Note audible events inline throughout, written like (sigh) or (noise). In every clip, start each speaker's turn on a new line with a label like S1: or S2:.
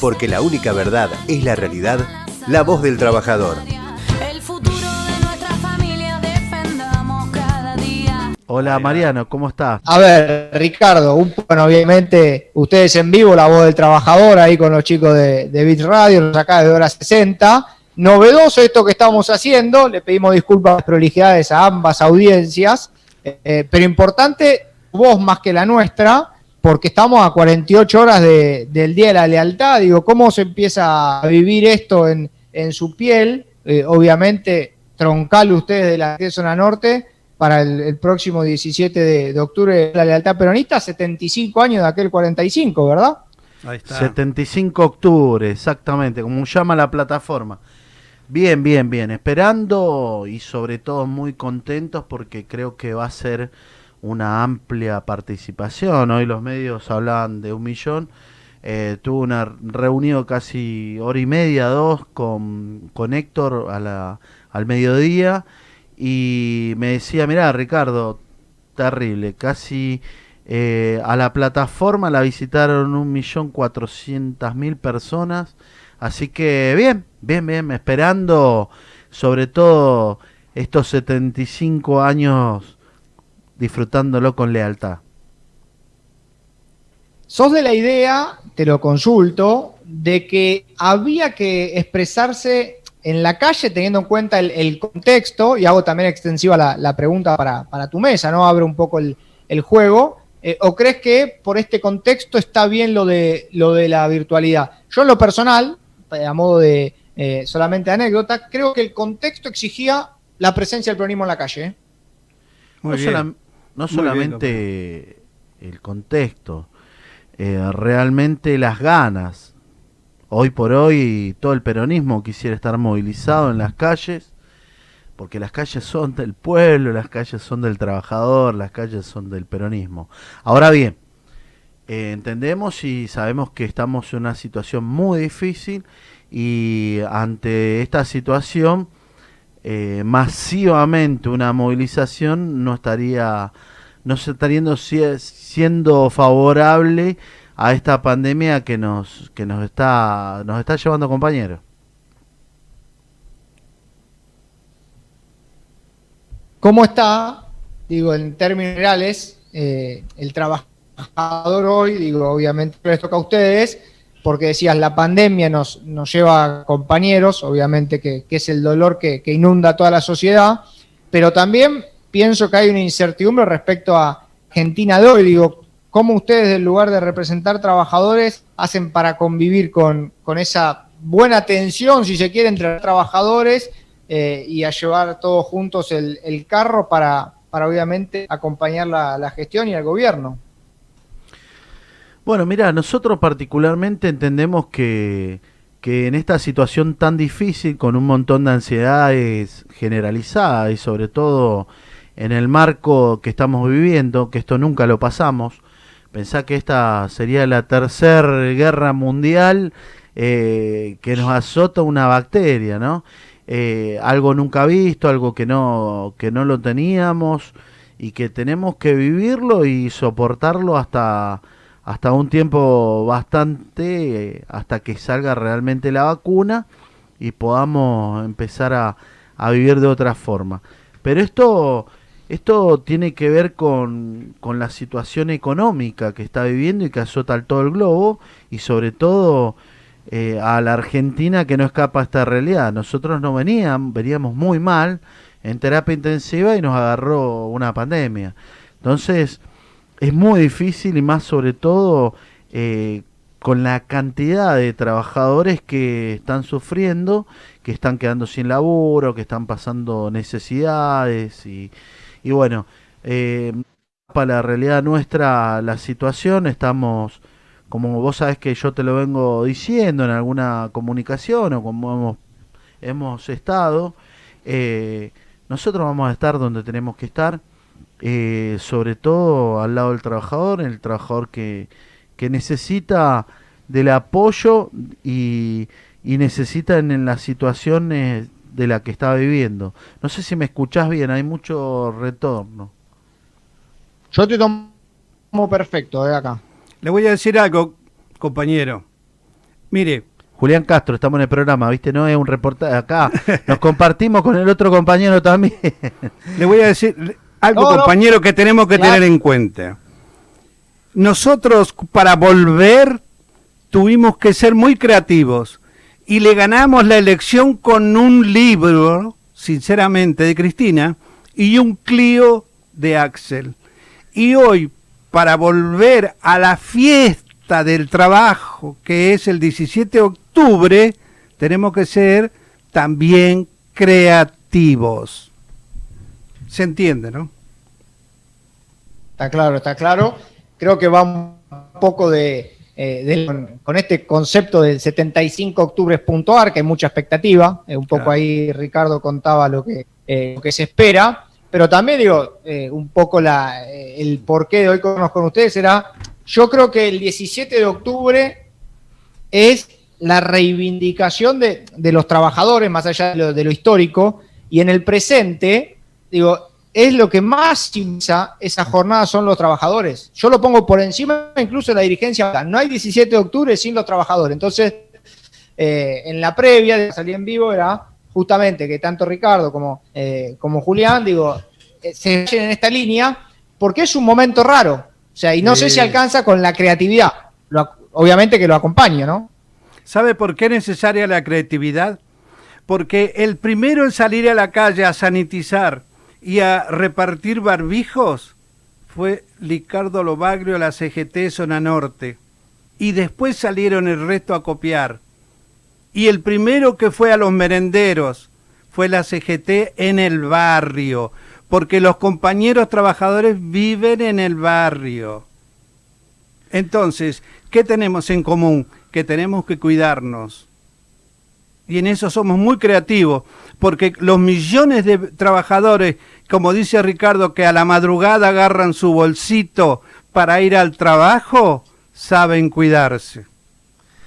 S1: porque la única verdad es la realidad, la voz del trabajador.
S2: Hola Mariano, ¿cómo está?
S3: A ver, Ricardo, bueno, obviamente ustedes en vivo, la voz del trabajador, ahí con los chicos de, de Bit Radio, nos acá de hora 60. Novedoso esto que estamos haciendo, le pedimos disculpas prolijidades a ambas audiencias, eh, pero importante, voz más que la nuestra, porque estamos a 48 horas del Día de la Lealtad. Digo, ¿cómo se empieza a vivir esto en, su piel? Eh, obviamente, troncal ustedes de la zona norte para el, próximo 17 de, octubre de la lealtad peronista, 75 años de aquel 45, ¿verdad?
S2: Ahí está. 75 octubre, exactamente, como llama la plataforma. Bien, bien, bien. Esperando y sobre todo muy contentos porque creo que va a ser una amplia participación. Hoy los medios hablaban de un millón. Eh, tuve una reunión casi hora y media, dos, con, con Héctor a la, al mediodía y me decía, mira Ricardo, terrible, casi eh, a la plataforma la visitaron un millón cuatrocientas mil personas, así que bien, bien, bien, esperando sobre todo estos 75 años disfrutándolo con lealtad.
S3: Sos de la idea, te lo consulto, de que había que expresarse en la calle, teniendo en cuenta el, contexto, y hago también extensiva la, pregunta para, tu mesa, ¿no? Abre un poco el, juego. Eh, ¿O crees que por este contexto está bien lo de, lo de la virtualidad? Yo en lo personal, eh, a modo de eh, solamente anécdota, creo que el contexto exigía la presencia del peronismo en la calle.
S2: no, solamente el contexto, realmente las ganas Hoy por hoy todo el peronismo quisiera estar movilizado en las calles, porque las calles son del pueblo, las calles son del trabajador, las calles son del peronismo. Ahora bien, eh, entendemos y sabemos que estamos en una situación muy difícil y ante esta situación eh, masivamente una movilización no estaría no estaría siendo favorable a esta pandemia que nos que nos está nos está llevando compañeros.
S3: ¿Cómo está, digo, en términos generales, eh, el trabajador hoy? Digo, obviamente les toca a ustedes, porque decías, la pandemia nos, nos lleva a compañeros, obviamente que, es el dolor que, inunda toda la sociedad, pero también pienso que hay una incertidumbre respecto a Argentina de hoy. Digo, ¿Cómo ustedes, en lugar de representar trabajadores, hacen para convivir con, esa buena tensión, si se quiere, entre trabajadores eh, y a llevar todos juntos el, carro para, para, obviamente, acompañar la, gestión y el gobierno?
S2: Bueno, mira, nosotros particularmente entendemos que, que en esta situación tan difícil, con un montón de ansiedades generalizadas y sobre todo en el marco que estamos viviendo, que esto nunca lo pasamos, Pensá que esta sería la tercera guerra mundial eh, que nos azota una bacteria, ¿no? Eh, algo nunca visto, algo que no, que no lo teníamos y que tenemos que vivirlo y soportarlo hasta, hasta un tiempo bastante, hasta que salga realmente la vacuna y podamos empezar a, a vivir de otra forma. Pero esto esto tiene que ver con, la situación económica que está viviendo y que azota todo el globo y sobre todo eh, a la Argentina que no escapa a esta realidad. Nosotros no veníamos, veníamos muy mal en terapia intensiva y nos agarró una pandemia. Entonces es muy difícil y más sobre todo eh, con la cantidad de trabajadores que están sufriendo, que están quedando sin laburo, que están pasando necesidades y bueno, eh, para la realidad nuestra, la situación, estamos, como vos sabés que yo te lo vengo diciendo en alguna comunicación o como hemos, hemos estado, eh, nosotros vamos a estar donde tenemos que estar, eh, sobre todo al lado del trabajador, el trabajador que, que necesita del apoyo y, y necesita en, en las situaciones de la que estaba viviendo. No sé si me escuchás bien, hay mucho retorno.
S3: Yo te tomo perfecto de acá.
S4: Le voy a decir algo, compañero.
S2: Mire. Julián Castro, estamos en el programa, ¿viste? No es un reportaje acá. (laughs) Nos compartimos con el otro compañero también.
S4: Le voy a decir algo, compañero, que tenemos que tener en cuenta. Nosotros, para volver, tuvimos que ser muy creativos y le ganamos la elección con un libro, sinceramente, de Cristina y un Clio de Axel. Y hoy, para volver a la fiesta del trabajo, que es el 17 de octubre, tenemos que ser también creativos. ¿Se entiende, no?
S3: Está claro, está claro. Creo que va un poco de, eh, con, este concepto del 75 octubre puntuar, que hay mucha expectativa. Eh, un poco ahí Ricardo contaba lo que, eh, lo que se espera. Pero también digo, un poco la, el porqué de hoy con, con ustedes era, yo creo que el 17 de octubre es la reivindicación de, de los trabajadores, más allá de lo, de lo histórico, y en el presente, digo, es lo que más impulsa esa jornada son los trabajadores. Yo lo pongo por encima incluso de la dirigencia. No hay 17 de octubre sin los trabajadores. Entonces, eh, en la previa de salir en vivo era justamente que tanto Ricardo como, eh, como Julián, digo, eh, se vayan en esta línea porque es un momento raro. O sea, y no sé si alcanza con la creatividad. obviamente que lo acompaño, ¿no?
S4: ¿Sabe por qué es necesaria la creatividad? Porque el primero en salir a la calle a sanitizar, y a repartir barbijos fue Ricardo Lobagrio a la CGT Zona Norte. Y después salieron el resto a copiar. Y el primero que fue a los merenderos fue la CGT en el barrio, porque los compañeros trabajadores viven en el barrio. Entonces, ¿qué tenemos en común? Que tenemos que cuidarnos. Y en eso somos muy creativos porque los millones de trabajadores, como dice Ricardo, que a la madrugada agarran su bolsito para ir al trabajo, saben cuidarse.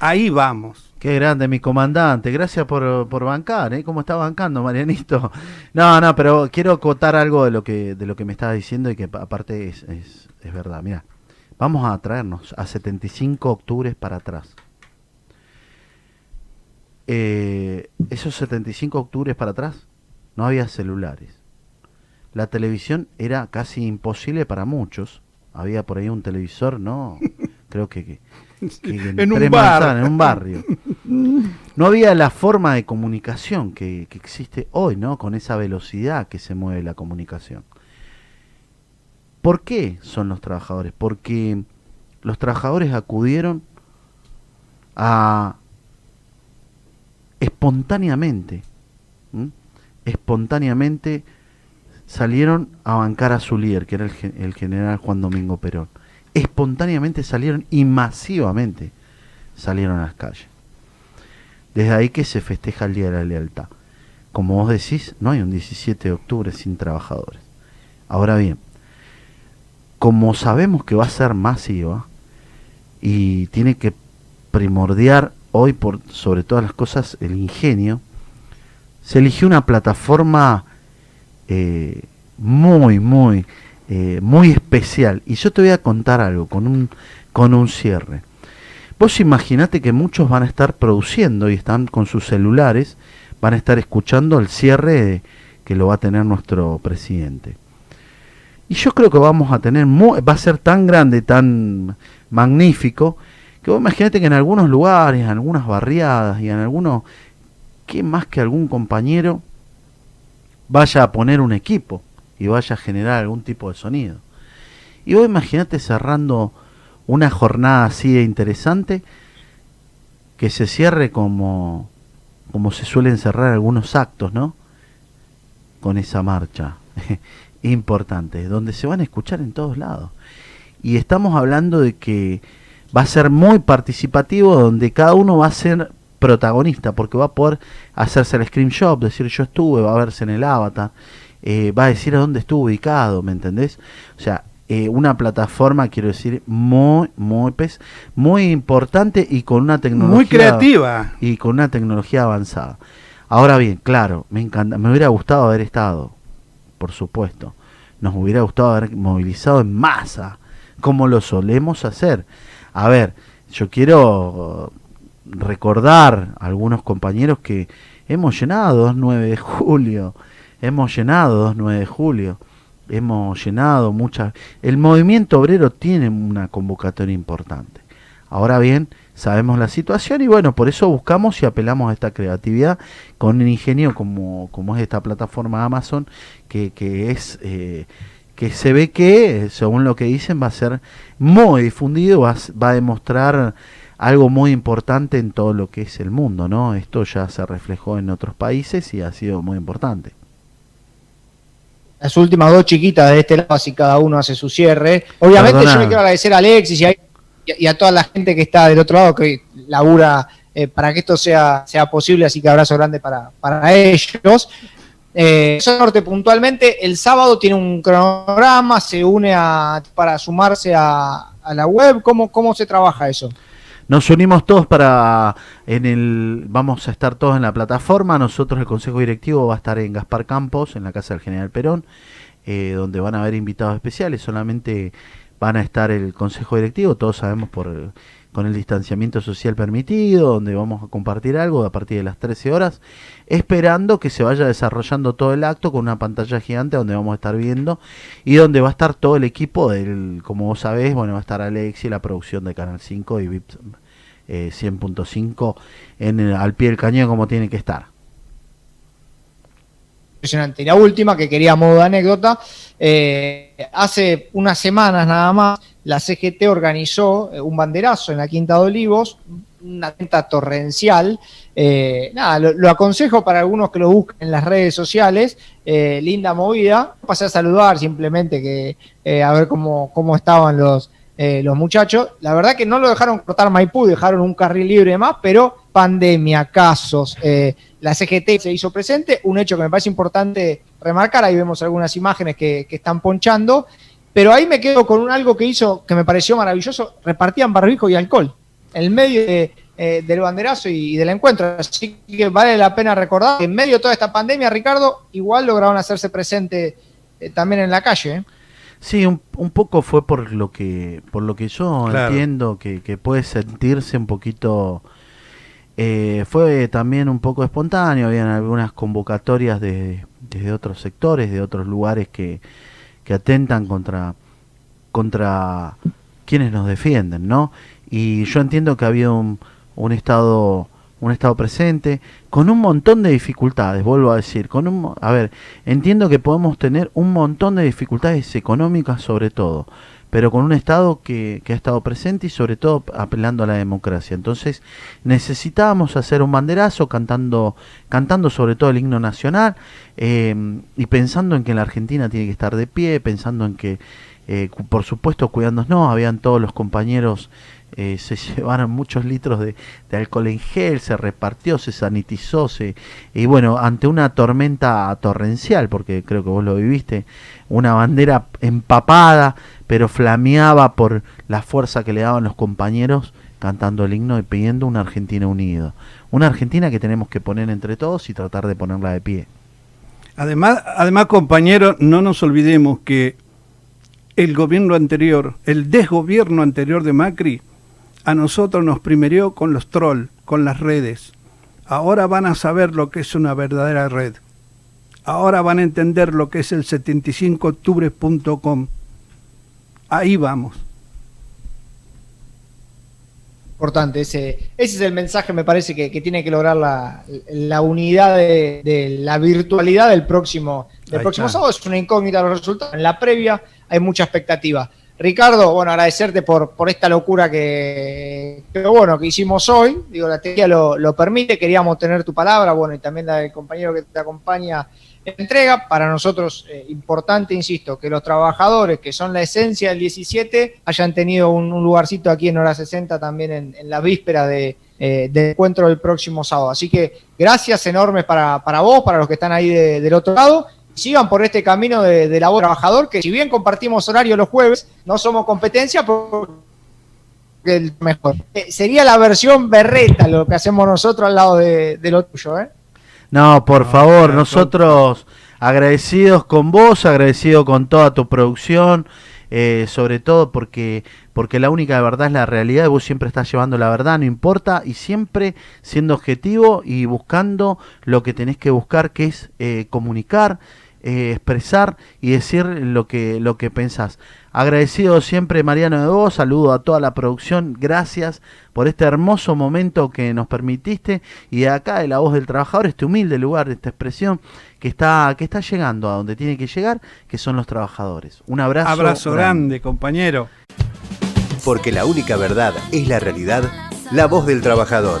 S4: Ahí vamos.
S2: Qué grande, mi comandante. Gracias por, por bancar, ¿eh? ¿Cómo está bancando, Marianito? No, no, pero quiero acotar algo de lo que, de lo que me estaba diciendo y que aparte es, es, es verdad. Mira, vamos a traernos a 75 octubres para atrás. Eh, esos 75 octubres para atrás no había celulares. La televisión era casi imposible para muchos. Había por ahí un televisor, no, (laughs) creo que,
S4: en, un bar.
S2: en un barrio. No había la forma de comunicación que, que existe hoy, ¿no? Con esa velocidad que se mueve la comunicación. ¿Por qué son los trabajadores? Porque los trabajadores acudieron a espontáneamente, espontáneamente salieron a bancar a su líder, que era el, general Juan Domingo Perón. Espontáneamente salieron y masivamente salieron a las calles. Desde ahí que se festeja el Día de la Lealtad. Como vos decís, no hay un 17 de octubre sin trabajadores. Ahora bien, como sabemos que va a ser masiva y tiene que primordiar hoy por sobre todas las cosas el ingenio, se eligió una plataforma eh, muy, muy, eh, muy especial. Y yo te voy a contar algo con un, con un cierre. Vos imaginate que muchos van a estar produciendo y están con sus celulares, van a estar escuchando el cierre que lo va a tener nuestro presidente. Y yo creo que vamos a tener, va a ser tan grande, tan magnífico, que vos imagínate que en algunos lugares, en algunas barriadas y en algunos, que más que algún compañero vaya a poner un equipo y vaya a generar algún tipo de sonido. Y vos imagínate cerrando una jornada así de interesante que se cierre como, como se suelen cerrar algunos actos, ¿no? Con esa marcha (laughs) importante, donde se van a escuchar en todos lados. Y estamos hablando de que va a ser muy participativo donde cada uno va a ser protagonista porque va a poder hacerse el screenshot, decir yo estuve, va a verse en el avatar, eh, va a decir a dónde estuvo ubicado, ¿me entendés? O sea, eh, una plataforma, quiero decir, muy, muy, muy importante y con una tecnología...
S4: Muy creativa.
S2: Y con una tecnología avanzada. Ahora bien, claro, me encanta, me hubiera gustado haber estado, por supuesto. Nos hubiera gustado haber movilizado en masa, como lo solemos hacer a ver, yo quiero recordar a algunos compañeros que hemos llenado 9 de julio, hemos llenado 9 de julio, hemos llenado muchas... El movimiento obrero tiene una convocatoria importante. Ahora bien, sabemos la situación y bueno, por eso buscamos y apelamos a esta creatividad con un ingenio como, como es esta plataforma Amazon, que, que es... Eh, que se ve que, según lo que dicen, va a ser muy difundido, va, va a demostrar algo muy importante en todo lo que es el mundo, ¿no? Esto ya se reflejó en otros países y ha sido muy importante.
S3: Las últimas dos chiquitas de este lado, así cada uno hace su cierre. Obviamente yo le quiero agradecer a Alexis y a, toda la gente que está del otro lado, que labura eh, para que esto sea, sea posible, así que abrazo grande para, para ellos. Eh, Norte puntualmente, el sábado tiene un cronograma, se une a, para sumarse a, a la web. ¿Cómo, ¿Cómo se trabaja eso?
S2: Nos unimos todos para en el vamos a estar todos en la plataforma. Nosotros el consejo directivo va a estar en Gaspar Campos, en la casa del General Perón, eh, donde van a haber invitados especiales. Solamente van a estar el consejo directivo. Todos sabemos por con el distanciamiento social permitido, donde vamos a compartir algo a partir de las 13 horas, esperando que se vaya desarrollando todo el acto con una pantalla gigante donde vamos a estar viendo y donde va a estar todo el equipo del, como vos sabés, bueno, va a estar Alexi, la producción de Canal 5 y VIP 100.5 eh, en al pie del cañón como tiene que estar.
S3: Impresionante. Y la última que quería modo de anécdota, eh, hace unas semanas nada más, la CGT organizó eh, un banderazo en la Quinta de Olivos, una venta torrencial. nada, lo, aconsejo para algunos que lo busquen en las redes sociales. linda movida. Pasé a saludar simplemente que a ver cómo, cómo estaban los, eh, los muchachos. La verdad que no lo dejaron cortar Maipú, dejaron un carril libre más, pero pandemia, casos, eh, la CGT se hizo presente, un hecho que me parece importante remarcar, ahí vemos algunas imágenes que, están ponchando, pero ahí me quedo con un algo que hizo que me pareció maravilloso, repartían barbijo y alcohol en medio eh, del banderazo y, del encuentro, así que vale la pena recordar que en medio de toda esta pandemia, Ricardo, igual lograron hacerse presente también en la calle.
S2: Sí, un, un, poco fue por lo que por lo que yo entiendo que, puede sentirse un poquito eh, fue también un poco espontáneo. Habían algunas convocatorias de desde otros sectores de otros lugares que, que atentan contra contra quienes nos defienden no y yo entiendo que había un, un estado un Estado presente, con un montón de dificultades, vuelvo a decir, con un, a ver, entiendo que podemos tener un montón de dificultades económicas sobre todo, pero con un Estado que, que, ha estado presente y sobre todo apelando a la democracia. Entonces necesitábamos hacer un banderazo cantando, cantando sobre todo el himno nacional eh, y pensando en que la Argentina tiene que estar de pie, pensando en que, eh, por supuesto, cuidándonos, no, habían todos los compañeros eh, se (laughs) llevaron muchos litros de, alcohol en gel, se repartió, se sanitizó, se, y bueno, ante una tormenta torrencial, porque creo que vos lo viviste, una bandera empapada, pero flameaba por la fuerza que le daban los compañeros cantando el himno y pidiendo una Argentina unida. Una Argentina que tenemos que poner entre todos y tratar de ponerla de pie.
S4: Además, además compañeros, no nos olvidemos que el gobierno anterior, el desgobierno anterior de Macri, a nosotros nos primerió con los trolls, con las redes. Ahora van a saber lo que es una verdadera red. Ahora van a entender lo que es el 75octubre.com. Ahí vamos.
S3: Importante, ese, ese es el mensaje, me parece, que, tiene que lograr la, la unidad de, la virtualidad del próximo, del próximo sábado. Es una incógnita los resultados. En la previa hay mucha expectativa. Ricardo, bueno, agradecerte por, por esta locura que, bueno, que hicimos hoy. Digo, la teoría lo, permite, queríamos tener tu palabra, bueno, y también la del compañero que te acompaña entrega. Para nosotros, eh, importante, insisto, que los trabajadores, que son la esencia del 17, hayan tenido un, lugarcito aquí en hora 60 también en, la víspera de, eh, del encuentro del próximo sábado. Así que gracias enormes para, vos, para los que están ahí del otro lado sigan por este camino de, labor trabajador, que si bien compartimos horario los jueves, no somos competencia porque el mejor. Eh, sería la versión berreta lo que hacemos nosotros al lado de, lo tuyo, ¿eh?
S2: No, por favor, nosotros agradecidos con vos, agradecidos con toda tu producción, eh, sobre todo porque, porque la única verdad es la realidad y vos siempre estás llevando la verdad, no importa, y siempre siendo objetivo y buscando lo que tenés que buscar, que es eh, comunicar, eh, expresar y decir lo que, lo que pensás. Agradecido siempre Mariano de vos, saludo a toda la producción, gracias por este hermoso momento que nos permitiste y de acá de la voz del trabajador, este humilde lugar, esta expresión que está, que está llegando a donde tiene que llegar, que son los trabajadores. Un abrazo.
S4: Abrazo grande compañero.
S1: Porque la única verdad es la realidad, la voz del trabajador.